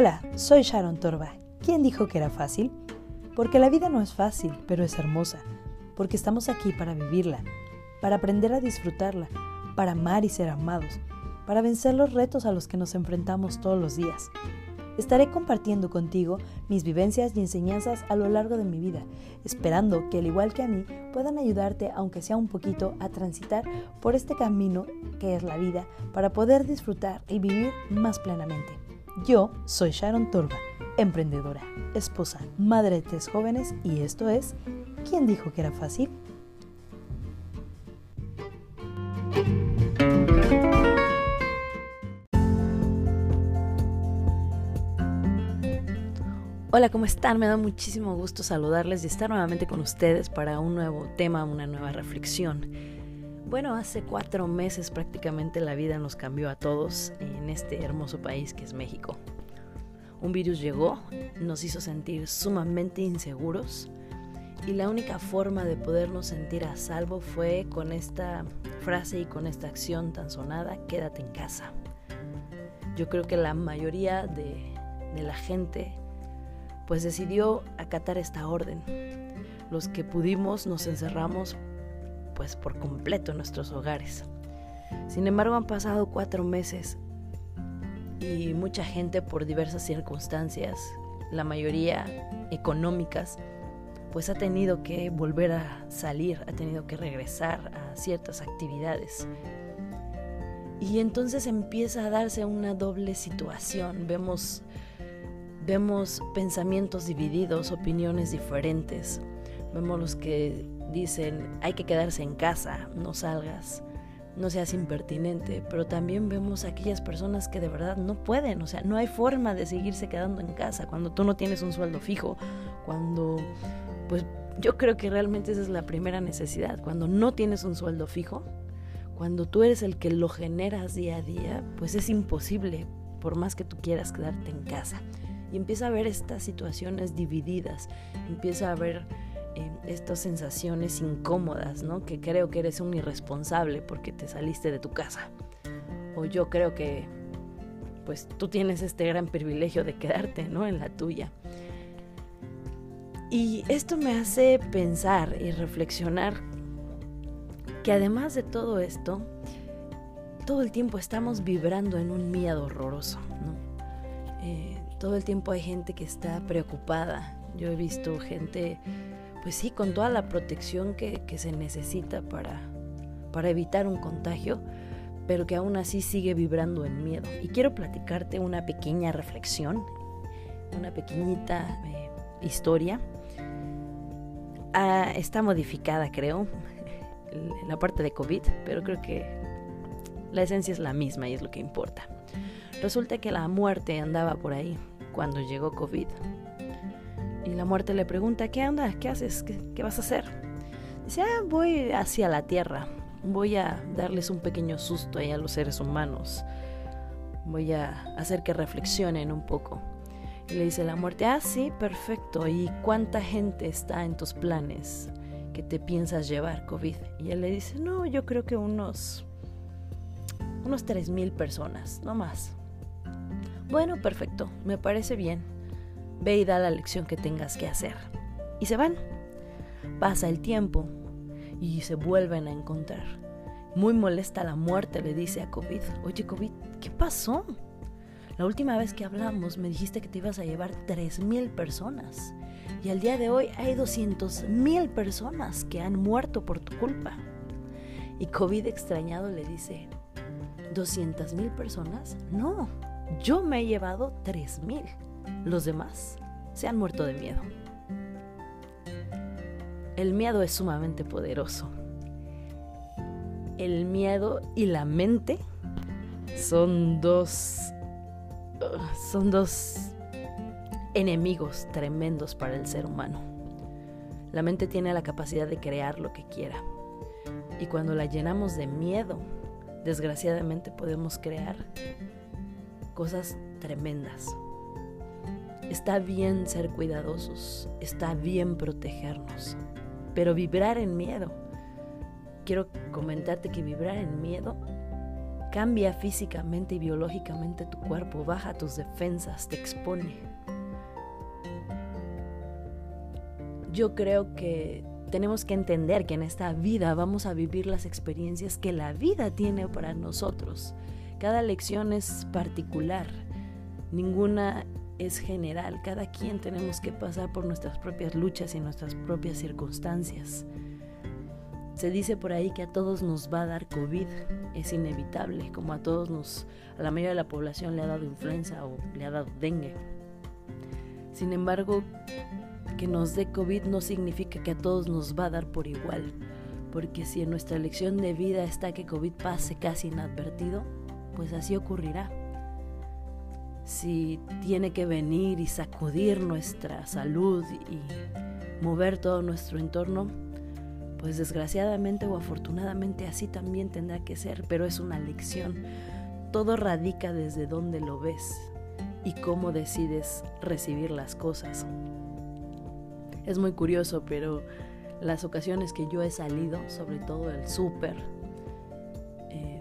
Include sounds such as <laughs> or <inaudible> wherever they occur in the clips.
Hola, soy Sharon Torba. ¿Quién dijo que era fácil? Porque la vida no es fácil, pero es hermosa. Porque estamos aquí para vivirla, para aprender a disfrutarla, para amar y ser amados, para vencer los retos a los que nos enfrentamos todos los días. Estaré compartiendo contigo mis vivencias y enseñanzas a lo largo de mi vida, esperando que al igual que a mí puedan ayudarte, aunque sea un poquito, a transitar por este camino que es la vida para poder disfrutar y vivir más plenamente. Yo soy Sharon Torba, emprendedora, esposa, madre de tres jóvenes y esto es ¿Quién dijo que era fácil? Hola, ¿cómo están? Me da muchísimo gusto saludarles y estar nuevamente con ustedes para un nuevo tema, una nueva reflexión. Bueno, hace cuatro meses prácticamente la vida nos cambió a todos en este hermoso país que es México. Un virus llegó, nos hizo sentir sumamente inseguros y la única forma de podernos sentir a salvo fue con esta frase y con esta acción tan sonada, quédate en casa. Yo creo que la mayoría de, de la gente pues decidió acatar esta orden. Los que pudimos nos encerramos pues por completo nuestros hogares. Sin embargo, han pasado cuatro meses y mucha gente por diversas circunstancias, la mayoría económicas, pues ha tenido que volver a salir, ha tenido que regresar a ciertas actividades. Y entonces empieza a darse una doble situación. Vemos, vemos pensamientos divididos, opiniones diferentes. Vemos los que dicen hay que quedarse en casa, no salgas, no seas impertinente, pero también vemos a aquellas personas que de verdad no pueden, o sea, no hay forma de seguirse quedando en casa cuando tú no tienes un sueldo fijo, cuando, pues yo creo que realmente esa es la primera necesidad, cuando no tienes un sueldo fijo, cuando tú eres el que lo generas día a día, pues es imposible, por más que tú quieras quedarte en casa. Y empieza a ver estas situaciones divididas, empieza a ver estas sensaciones incómodas, ¿no? Que creo que eres un irresponsable porque te saliste de tu casa. O yo creo que pues tú tienes este gran privilegio de quedarte, ¿no? En la tuya. Y esto me hace pensar y reflexionar que además de todo esto, todo el tiempo estamos vibrando en un miedo horroroso, ¿no? Eh, todo el tiempo hay gente que está preocupada. Yo he visto gente pues sí, con toda la protección que, se necesita para, para evitar un contagio, pero que aún así sigue vibrando en miedo. Y quiero platicarte una pequeña reflexión, una pequeñita eh, historia. Ah, está modificada, creo, <laughs> la parte de COVID, pero creo que la esencia es la misma y es lo que importa. Resulta que la muerte andaba por ahí cuando llegó COVID. Y la muerte le pregunta, ¿qué onda? ¿Qué haces? ¿Qué, vas a hacer? Dice, ah, voy hacia la tierra. Voy a darles un pequeño susto ahí a los seres humanos. Voy a hacer que reflexionen un poco. Y le dice la muerte, ah, sí, perfecto. ¿Y cuánta gente está en tus planes que te piensas llevar COVID? Y él le dice, no, yo creo que unos, unos tres mil personas, no más. Bueno, perfecto, me parece bien. Ve y da la lección que tengas que hacer. Y se van. Pasa el tiempo y se vuelven a encontrar. Muy molesta la muerte, le dice a COVID. Oye, COVID, ¿qué pasó? La última vez que hablamos me dijiste que te ibas a llevar 3.000 personas. Y al día de hoy hay 200.000 personas que han muerto por tu culpa. Y COVID extrañado le dice, ¿200.000 personas? No, yo me he llevado 3.000. Los demás se han muerto de miedo. El miedo es sumamente poderoso. El miedo y la mente son dos son dos enemigos tremendos para el ser humano. La mente tiene la capacidad de crear lo que quiera. Y cuando la llenamos de miedo, desgraciadamente podemos crear cosas tremendas. Está bien ser cuidadosos, está bien protegernos, pero vibrar en miedo. Quiero comentarte que vibrar en miedo Cambia físicamente y biológicamente tu cuerpo, baja tus defensas, te expone. Yo creo que tenemos que entender que en esta vida vamos a vivir las experiencias que la vida tiene para nosotros. Cada lección es particular, ninguna es general, cada quien tenemos que pasar por nuestras propias luchas y nuestras propias circunstancias. Se dice por ahí que a todos nos va a dar COVID, es inevitable, como a todos nos, a la mayoría de la población le ha dado influenza o le ha dado dengue. Sin embargo, que nos dé COVID no significa que a todos nos va a dar por igual, porque si en nuestra elección de vida está que COVID pase casi inadvertido, pues así ocurrirá. Si tiene que venir y sacudir nuestra salud y mover todo nuestro entorno, pues desgraciadamente o afortunadamente así también tendrá que ser, pero es una lección. Todo radica desde dónde lo ves y cómo decides recibir las cosas. Es muy curioso, pero las ocasiones que yo he salido, sobre todo el súper, eh,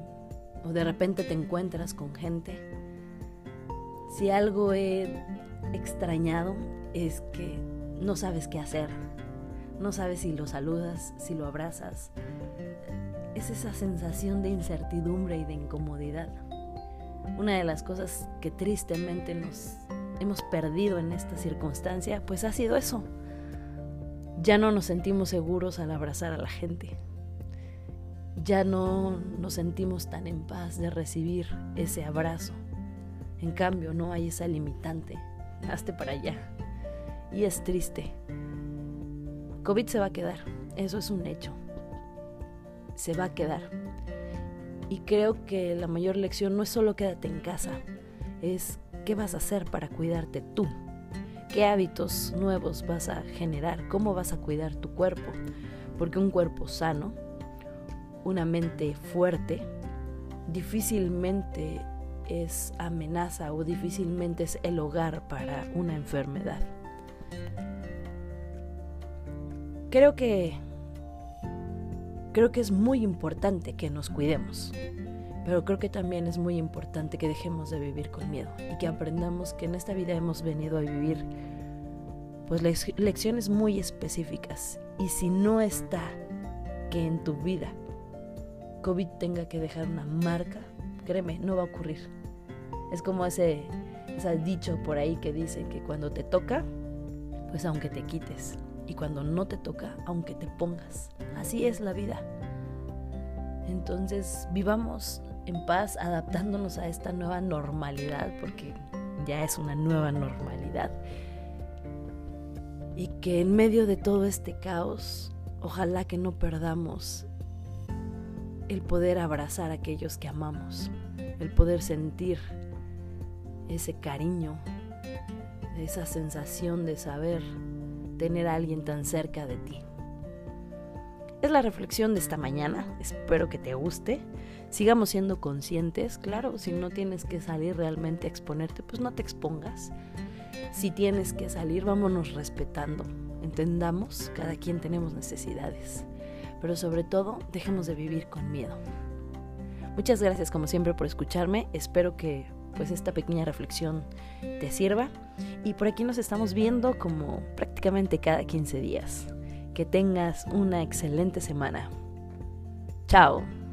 o de repente te encuentras con gente, si algo he extrañado es que no sabes qué hacer, no sabes si lo saludas, si lo abrazas. Es esa sensación de incertidumbre y de incomodidad. Una de las cosas que tristemente nos hemos perdido en esta circunstancia, pues ha sido eso. Ya no nos sentimos seguros al abrazar a la gente. Ya no nos sentimos tan en paz de recibir ese abrazo. En cambio, no hay esa limitante. Hazte para allá. Y es triste COVID se va a quedar, eso es un hecho. Se va a quedar. Y creo que la mayor lección no es solo quédate en casa, es qué vas a hacer para cuidarte tú. ¿Qué hábitos nuevos vas a generar? ¿Cómo vas a cuidar tu cuerpo? Porque un cuerpo sano, una mente fuerte, difícilmente es amenaza o difícilmente es el hogar para una enfermedad. creo que creo que es muy importante que nos cuidemos, pero creo que también es muy importante que dejemos de vivir con miedo y que aprendamos que en esta vida hemos venido a vivir pues lecciones muy específicas y si no está que en tu vida COVID tenga que dejar una marca, créeme, no va a ocurrir. Es como ese, dicho por ahí que dice que cuando te toca, pues aunque te quites, y cuando no te toca, aunque te pongas. Así es la vida. Entonces vivamos en paz adaptándonos a esta nueva normalidad, porque ya es una nueva normalidad. Y que en medio de todo este caos, ojalá que no perdamos el poder abrazar a aquellos que amamos, el poder sentir ese cariño, esa sensación de saber tener a alguien tan cerca de ti. Es la reflexión de esta mañana, espero que te guste. Sigamos siendo conscientes, claro, si no tienes que salir realmente a exponerte, pues no te expongas. Si tienes que salir, vámonos respetando, entendamos, cada quien tenemos necesidades, pero sobre todo dejemos de vivir con miedo. Muchas gracias como siempre por escucharme, espero que pues esta pequeña reflexión te sirva. Y por aquí nos estamos viendo como prácticamente cada 15 días. Que tengas una excelente semana. Chao.